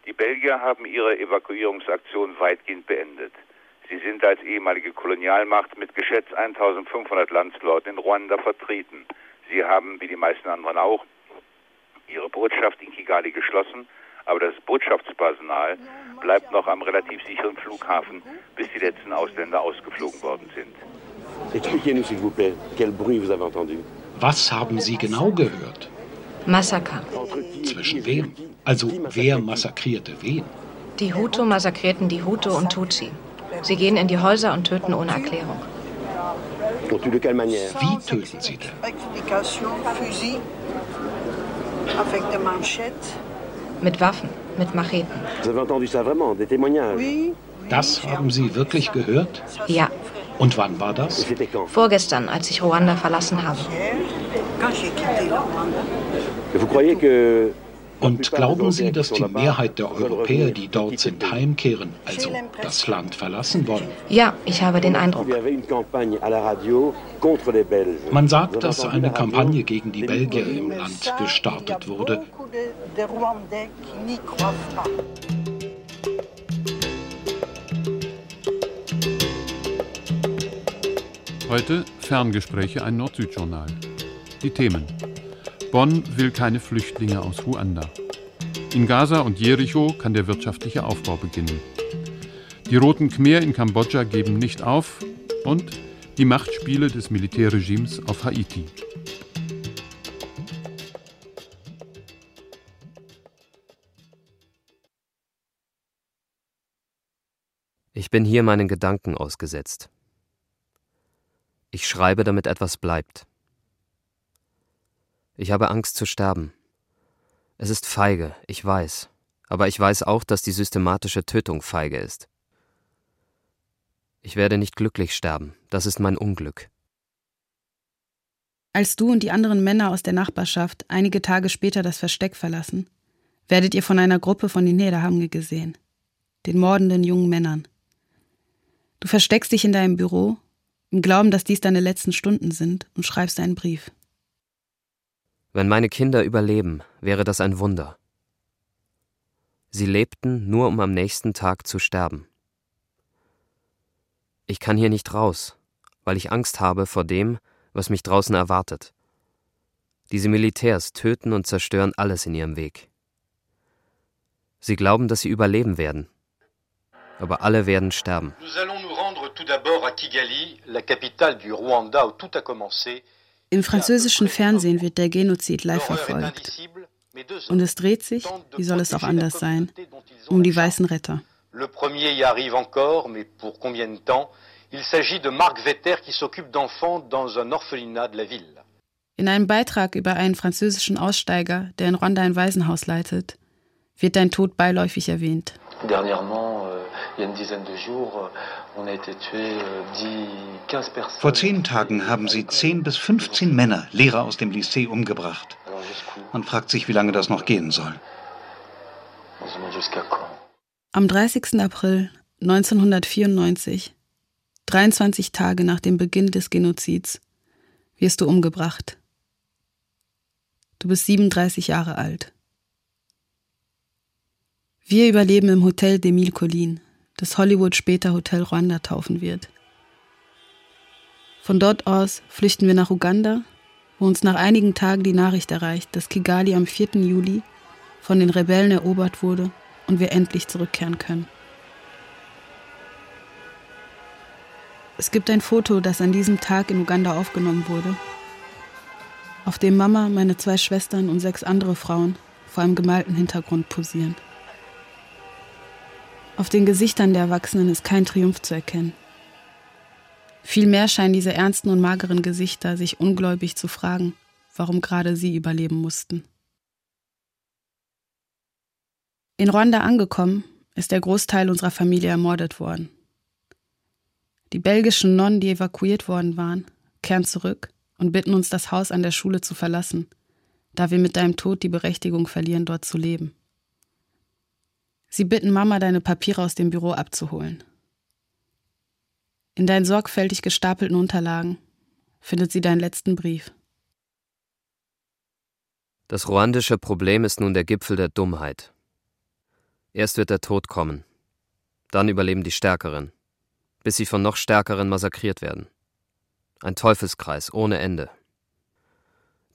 R: Die Belgier haben ihre Evakuierungsaktion weitgehend beendet. Sie sind als ehemalige Kolonialmacht mit geschätzt 1500 Landsleuten in Ruanda vertreten. Sie haben, wie die meisten anderen auch, ihre Botschaft in Kigali geschlossen, aber das Botschaftspersonal bleibt noch am relativ sicheren Flughafen, bis die letzten Ausländer ausgeflogen worden sind.
M: Was haben Sie genau gehört?
Q: Massaker.
M: Zwischen wem? Also wer massakrierte wen?
Q: Die Hutu massakrierten die Hutu und Tutsi. Sie gehen in die Häuser und töten ohne Erklärung.
M: Wie töten sie denn?
Q: Mit Waffen, mit Macheten.
M: Das haben Sie wirklich gehört?
Q: Ja.
M: Und wann war das?
Q: Vorgestern, als ich Ruanda verlassen habe.
M: Und glauben Sie, dass die Mehrheit der Europäer, die dort sind, heimkehren, also das Land verlassen wollen?
Q: Ja, ich habe den Eindruck.
M: Man sagt, dass eine Kampagne gegen die Belgier im Land gestartet wurde.
S: Heute Ferngespräche, ein Nord-Süd-Journal. Die Themen. Bonn will keine Flüchtlinge aus Ruanda. In Gaza und Jericho kann der wirtschaftliche Aufbau beginnen. Die Roten Khmer in Kambodscha geben nicht auf und die Machtspiele des Militärregimes auf Haiti.
C: Ich bin hier meinen Gedanken ausgesetzt. Ich schreibe, damit etwas bleibt. Ich habe Angst zu sterben. Es ist feige, ich weiß, aber ich weiß auch, dass die systematische Tötung feige ist. Ich werde nicht glücklich sterben, das ist mein Unglück.
H: Als du und die anderen Männer aus der Nachbarschaft einige Tage später das Versteck verlassen, werdet ihr von einer Gruppe von den Niederhamge gesehen, den mordenden jungen Männern. Du versteckst dich in deinem Büro, im Glauben, dass dies deine letzten Stunden sind, und schreibst einen Brief.
C: Wenn meine Kinder überleben, wäre das ein Wunder. Sie lebten nur, um am nächsten Tag zu sterben. Ich kann hier nicht raus, weil ich Angst habe vor dem, was mich draußen erwartet. Diese Militärs töten und zerstören alles in ihrem Weg. Sie glauben, dass sie überleben werden. Aber alle werden sterben. Nous allons nous rendre tout d'abord à Kigali,
H: la capitale du Rwanda, où tout a commencé. Im französischen Fernsehen wird der Genozid live verfolgt. Und es dreht sich, wie soll es auch anders sein, um die weißen Retter. Le premier y arrive encore, mais pour combien de temps Il s'agit de Marc Vetter qui s'occupe d'enfants dans un orphelinat de la ville. In einem Beitrag über einen französischen Aussteiger, der in Rwanda ein Waisenhaus leitet, wird dein Tod beiläufig erwähnt. Dernièrement, euh,
A: euh, vor zehn Tagen haben sie 10 bis 15 Männer, Lehrer aus dem Lycée, umgebracht. Man fragt sich, wie lange das noch gehen soll.
H: Am 30. April 1994, 23 Tage nach dem Beginn des Genozids, wirst du umgebracht. Du bist 37 Jahre alt. Wir überleben im Hotel Demille Collin, das Hollywood später Hotel Rwanda taufen wird. Von dort aus flüchten wir nach Uganda, wo uns nach einigen Tagen die Nachricht erreicht, dass Kigali am 4. Juli von den Rebellen erobert wurde und wir endlich zurückkehren können. Es gibt ein Foto, das an diesem Tag in Uganda aufgenommen wurde, auf dem Mama, meine zwei Schwestern und sechs andere Frauen vor einem gemalten Hintergrund posieren. Auf den Gesichtern der Erwachsenen ist kein Triumph zu erkennen. Vielmehr scheinen diese ernsten und mageren Gesichter sich ungläubig zu fragen, warum gerade sie überleben mussten. In Ruanda angekommen, ist der Großteil unserer Familie ermordet worden. Die belgischen Nonnen, die evakuiert worden waren, kehren zurück und bitten uns, das Haus an der Schule zu verlassen, da wir mit deinem Tod die Berechtigung verlieren, dort zu leben. Sie bitten Mama, deine Papiere aus dem Büro abzuholen. In deinen sorgfältig gestapelten Unterlagen findet sie deinen letzten Brief.
C: Das ruandische Problem ist nun der Gipfel der Dummheit. Erst wird der Tod kommen, dann überleben die Stärkeren, bis sie von noch Stärkeren massakriert werden. Ein Teufelskreis ohne Ende.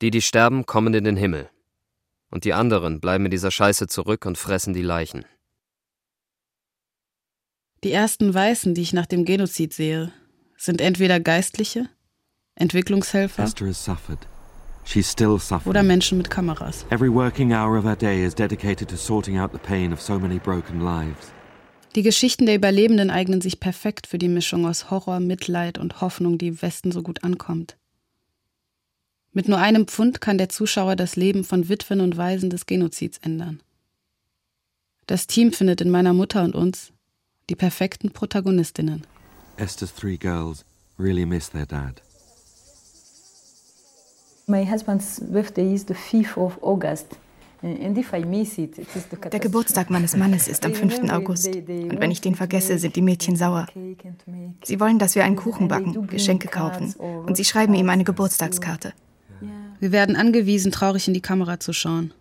C: Die, die sterben, kommen in den Himmel, und die anderen bleiben in dieser Scheiße zurück und fressen die Leichen.
H: Die ersten Weißen, die ich nach dem Genozid sehe, sind entweder Geistliche, Entwicklungshelfer oder Menschen mit Kameras. Every working hour of our day is dedicated to sorting out the pain of so many broken lives. Die Geschichten der Überlebenden eignen sich perfekt für die Mischung aus Horror, Mitleid und Hoffnung, die im Westen so gut ankommt. Mit nur einem Pfund kann der Zuschauer das Leben von Witwen und Waisen des Genozids ändern. Das Team findet in meiner Mutter und uns die perfekten Protagonistinnen. Esther's three girls really miss their dad.
E: My husband's birthday is the 5th of August. Der Geburtstag meines Mannes ist am 5. August. Und wenn ich den vergesse, sind die Mädchen sauer. Sie wollen, dass wir einen Kuchen backen, Geschenke kaufen. Und sie schreiben ihm eine Geburtstagskarte.
H: Wir werden angewiesen, traurig in die Kamera zu schauen.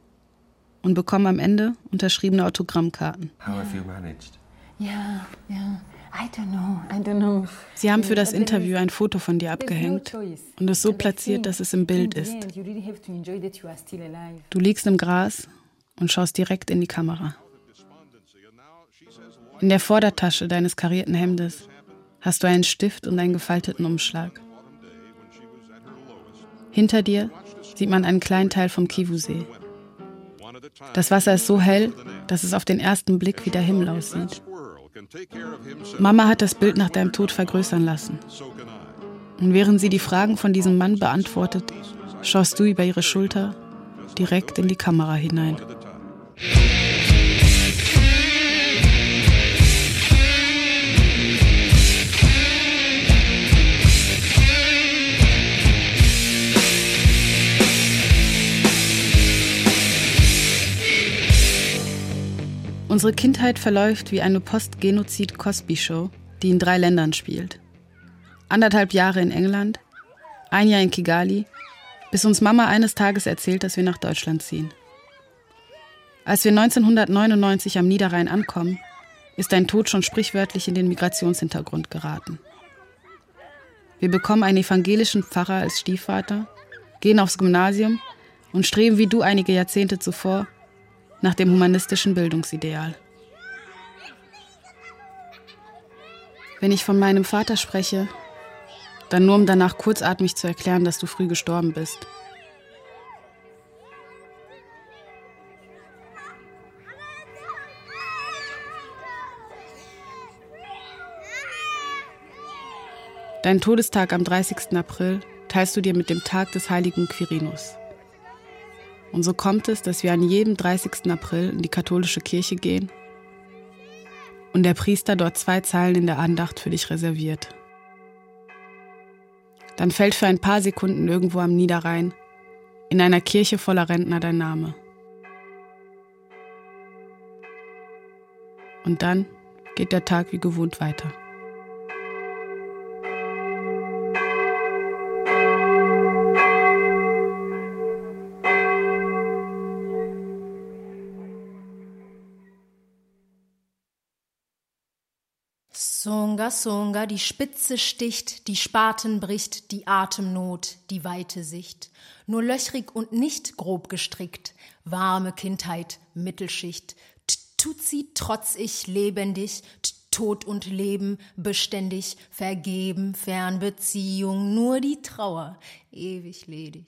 H: Und bekommen am Ende unterschriebene Autogrammkarten. How have you managed? Ja, ja. I don't know, I don't know. Sie haben für das Interview ein Foto von dir abgehängt und es so platziert, dass es im Bild ist. Du liegst im Gras und schaust direkt in die Kamera. In der Vordertasche deines karierten Hemdes hast du einen Stift und einen gefalteten Umschlag. Hinter dir sieht man einen kleinen Teil vom Kivusee. Das Wasser ist so hell, dass es auf den ersten Blick wie der Himmel aussieht. Mama hat das Bild nach deinem Tod vergrößern lassen. Und während sie die Fragen von diesem Mann beantwortet, schaust du über ihre Schulter direkt in die Kamera hinein. Unsere Kindheit verläuft wie eine Post-Genozid-Cosby-Show, die in drei Ländern spielt. Anderthalb Jahre in England, ein Jahr in Kigali, bis uns Mama eines Tages erzählt, dass wir nach Deutschland ziehen. Als wir 1999 am Niederrhein ankommen, ist dein Tod schon sprichwörtlich in den Migrationshintergrund geraten. Wir bekommen einen evangelischen Pfarrer als Stiefvater, gehen aufs Gymnasium und streben wie du einige Jahrzehnte zuvor nach dem humanistischen Bildungsideal. Wenn ich von meinem Vater spreche, dann nur um danach kurzatmig zu erklären, dass du früh gestorben bist. Dein Todestag am 30. April teilst du dir mit dem Tag des heiligen Quirinus. Und so kommt es, dass wir an jedem 30. April in die katholische Kirche gehen und der Priester dort zwei Zeilen in der Andacht für dich reserviert. Dann fällt für ein paar Sekunden irgendwo am Niederrhein in einer Kirche voller Rentner dein Name. Und dann geht der Tag wie gewohnt weiter.
G: Songa, Songa, die Spitze sticht, die Spaten bricht, die Atemnot, die weite Sicht. Nur löchrig und nicht grob gestrickt, warme Kindheit, Mittelschicht. Tutsi, trotz ich, lebendig, Tod und Leben, beständig, vergeben, Fernbeziehung, nur die Trauer, ewig ledig.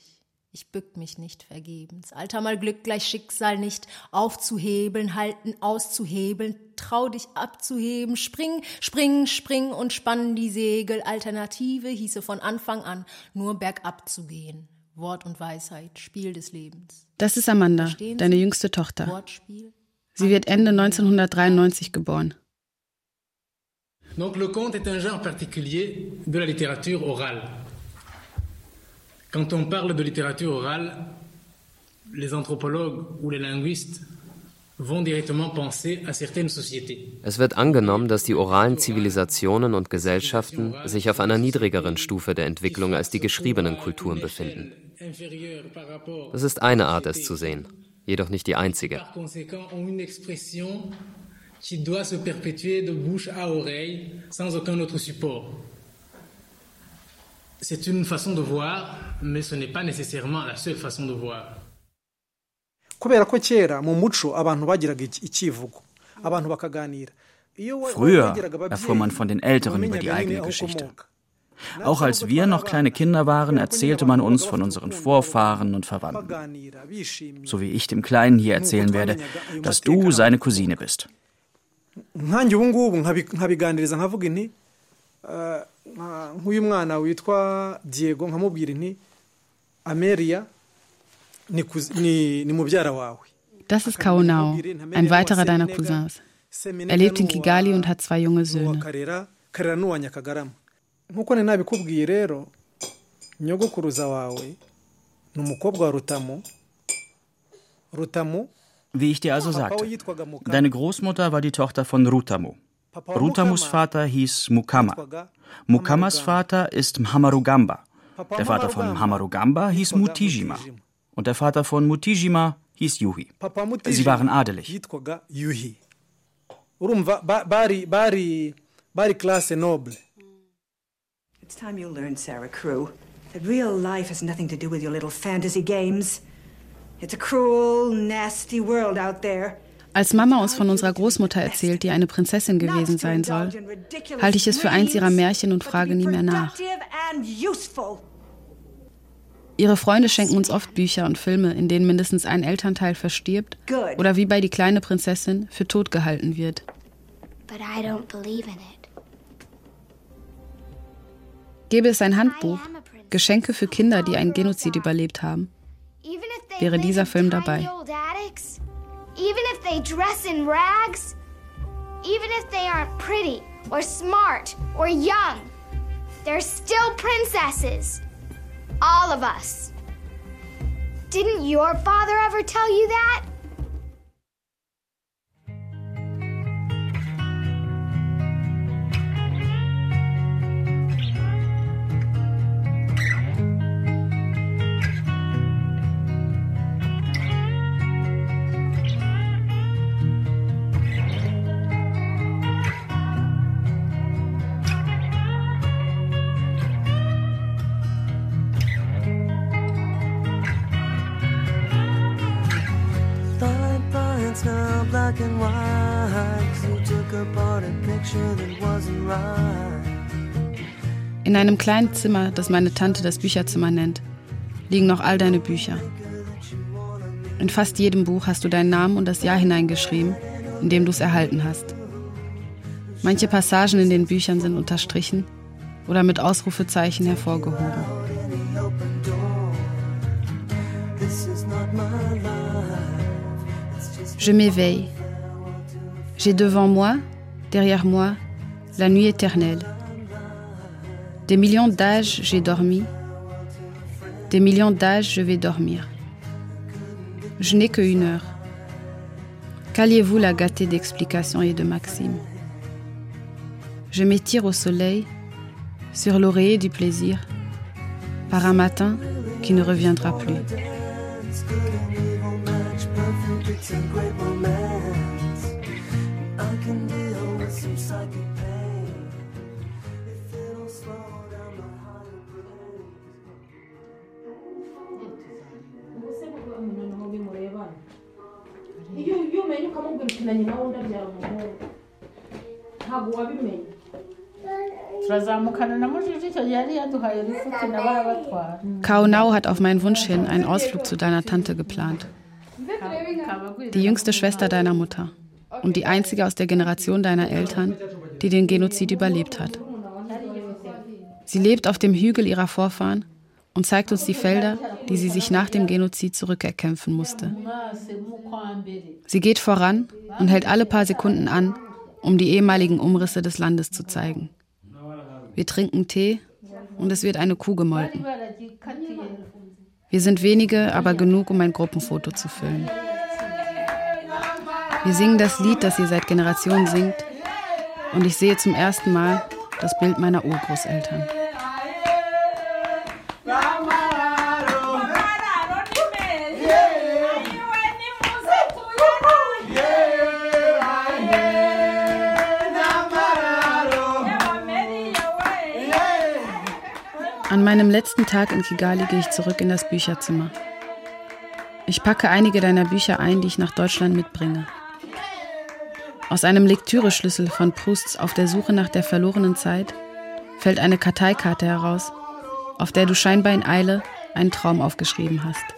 G: Ich bück mich nicht vergebens. Alter mal Glück gleich Schicksal nicht aufzuhebeln, halten, auszuhebeln, trau dich abzuheben, spring, spring, spring und spann die Segel. Alternative hieße von Anfang an nur bergab zu gehen. Wort und Weisheit, Spiel des Lebens.
H: Das ist Amanda, deine jüngste Tochter. Sie wird Ende 1993 geboren.
B: Donc le conte est un genre particulier de la littérature orale. Quand on parle de littérature orale, les anthropologues ou les linguistes vont directement penser à certaines sociétés.
C: Es wird angenommen, dass die oralen Zivilisationen und Gesellschaften sich auf einer niedrigeren Stufe der Entwicklung als die geschriebenen Kulturen befinden. Das ist eine Art, es zu sehen, jedoch nicht die einzige.
B: C'est une façon de voir, mais ce n'est pas nécessairement la seule façon de voir.
T: kubera ko kera mu muco abantu bagiraga icyivugo abantu bakaganira
U: Früher erfuhr man von den Älteren über die eigene Geschichte. Auch als wir noch kleine Kinder waren, erzählte man uns von unseren Vorfahren und Verwandten. So wie ich dem Kleinen hier erzählen werde, dass du seine Cousine bist.
T: Nk'uyu mwana witwa diego nkamubwira inti ameriya ni mubyara wawe
H: Das ist Kaunau, ein weiterer deiner Cousins. Er lebt in Kigali und hat zwei junge Söhne.
T: karera karera n'uwa nyakagarama nk'uko nari nabikubwiye rero nyogokuruza wawe ni umukobwa wa rutamu rutamu
U: Wie ich dir also sagte, deine Großmutter war die Tochter von Rutamu. Rutamus Vater hieß Mukama. Mukamas Vater ist Mhamarugamba. Der Vater von
T: Mhamarugamba
U: hieß Mutijima. Und der Vater von Mutijima hieß Yuhi. Sie waren adelig.
V: It's time you learned, Sarah Crew, that real life has nothing to do with your little fantasy games. It's a cruel, nasty world out there.
H: Als Mama uns von unserer Großmutter erzählt, die eine Prinzessin gewesen sein soll, halte ich es für eins ihrer Märchen und frage nie mehr nach. Ihre Freunde schenken uns oft Bücher und Filme, in denen mindestens ein Elternteil verstirbt oder wie bei Die kleine Prinzessin für tot gehalten wird. Gäbe es ein Handbuch, Geschenke für Kinder, die einen Genozid überlebt haben, wäre dieser Film dabei.
W: Even if they dress in rags, even if they aren't pretty or smart or young, they're still princesses. All of us. Didn't your father ever tell you that?
H: In einem kleinen Zimmer, das meine Tante das Bücherzimmer nennt, liegen noch all deine Bücher. In fast jedem Buch hast du deinen Namen und das Jahr hineingeschrieben, in dem du es erhalten hast. Manche Passagen in den Büchern sind unterstrichen oder mit Ausrufezeichen hervorgehoben. Je m'éveille. J'ai devant moi, derrière moi, la nuit éternelle. Des millions d'âges j'ai dormi. Des millions d'âges je vais dormir. Je n'ai que une heure. Qu'alliez-vous la gâter d'explications et de maximes? Je m'étire au soleil, sur l'oreiller du plaisir, par un matin qui ne reviendra plus.
X: Icyo gihe yari yaduhaye rifuti na barabatwara
H: Kaunau hat auf meinen Wunsch hin einen Ausflug zu deiner Tante geplant. Die jüngste Schwester deiner Mutter. Und die einzige aus der Generation deiner Eltern, die den Genozid überlebt hat. Sie lebt auf dem Hügel ihrer Vorfahren und zeigt uns die Felder, die sie sich nach dem Genozid zurückerkämpfen musste. Sie geht voran und hält alle paar Sekunden an, um die ehemaligen Umrisse des Landes zu zeigen. Wir trinken Tee und es wird eine Kuh gemolken. Wir sind wenige, aber genug, um ein Gruppenfoto zu füllen. Wir singen das Lied, das ihr seit Generationen singt, und ich sehe zum ersten Mal das Bild meiner Urgroßeltern. Meinem letzten Tag in Kigali gehe ich zurück in das Bücherzimmer. Ich packe einige deiner Bücher ein, die ich nach Deutschland mitbringe. Aus einem Lektüreschlüssel von Prousts Auf der Suche nach der verlorenen Zeit fällt eine Karteikarte heraus, auf der du scheinbar in Eile einen Traum aufgeschrieben hast.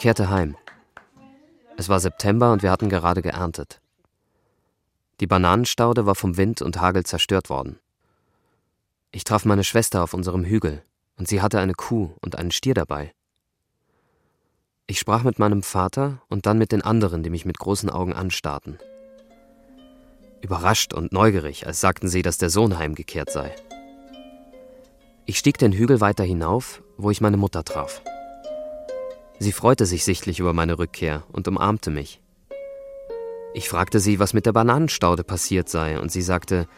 C: Ich kehrte heim. Es war September und wir hatten gerade geerntet. Die Bananenstaude war vom Wind und Hagel zerstört worden. Ich traf meine Schwester auf unserem Hügel und sie hatte eine Kuh und einen Stier dabei. Ich sprach mit meinem Vater und dann mit den anderen, die mich mit großen Augen anstarrten. Überrascht und neugierig, als sagten sie, dass der Sohn heimgekehrt sei. Ich stieg den Hügel weiter hinauf, wo ich meine Mutter traf. Sie freute sich sichtlich über meine Rückkehr und umarmte mich. Ich fragte sie, was mit der Bananenstaude passiert sei, und sie sagte,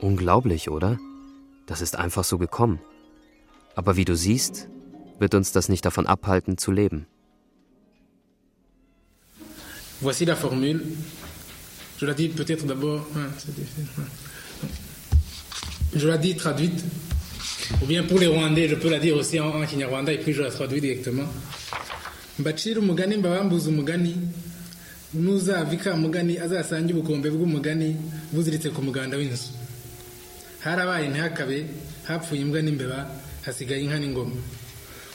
C: unglaublich, oder? Das ist einfach so gekommen. Aber wie du siehst, wird uns das nicht davon abhalten, zu leben.
B: Voici la formule. Je la dis peut-être d'abord. hein. Je la dis traduite. Ou bien pour les Rwandais, je peux la dire aussi en, en Kinyarwanda et puis je la traduis directement. mbacira umugani mbabambuza umugani n'uzavika umugani azasange ubukombe bw'umugani buziritse ku muganda w'inzu. Harabaye ntihakabe hapfuye imbwa n'imbeba hasigaye inka n'ingoma.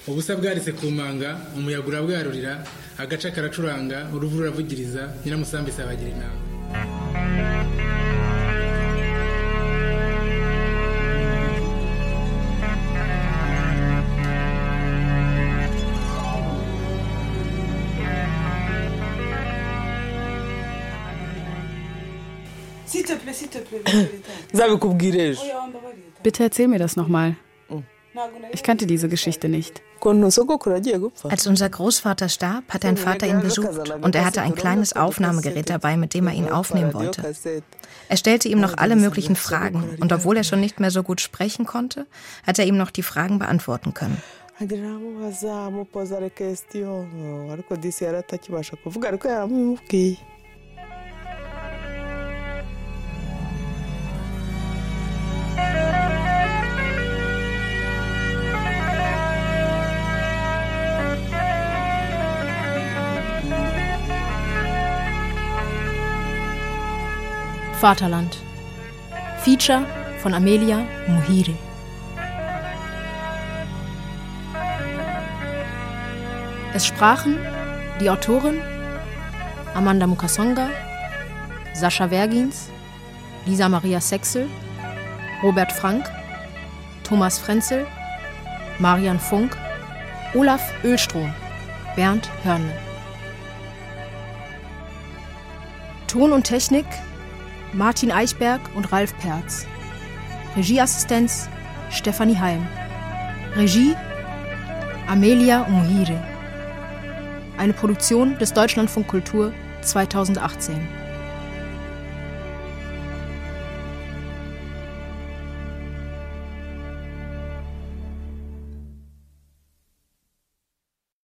B: Ubusa bwaritse ku manga umuyaga urabwarurira agace karacuranga uruvu ruravugiriza nyiramusambi isabagira inama [coughs]
H: Bitte erzähl mir das nochmal. Ich kannte diese Geschichte nicht.
Y: Als unser Großvater starb, hat ein Vater ihn besucht und er hatte ein kleines Aufnahmegerät dabei, mit dem er ihn aufnehmen wollte. Er stellte ihm noch alle möglichen Fragen und obwohl er schon nicht mehr so gut sprechen konnte, hat er ihm noch die Fragen beantworten können.
G: Vaterland. Feature von Amelia Muhire. Es sprachen die Autorin Amanda Mukasonga, Sascha Vergins, Lisa Maria Sechsel, Robert Frank, Thomas Frenzel, Marian Funk, Olaf Ölstrom, Bernd Hörnle. Ton und Technik Martin Eichberg und Ralf Perz. Regieassistenz Stefanie Heim. Regie Amelia Muhire. Eine Produktion des Deutschlandfunk Kultur 2018.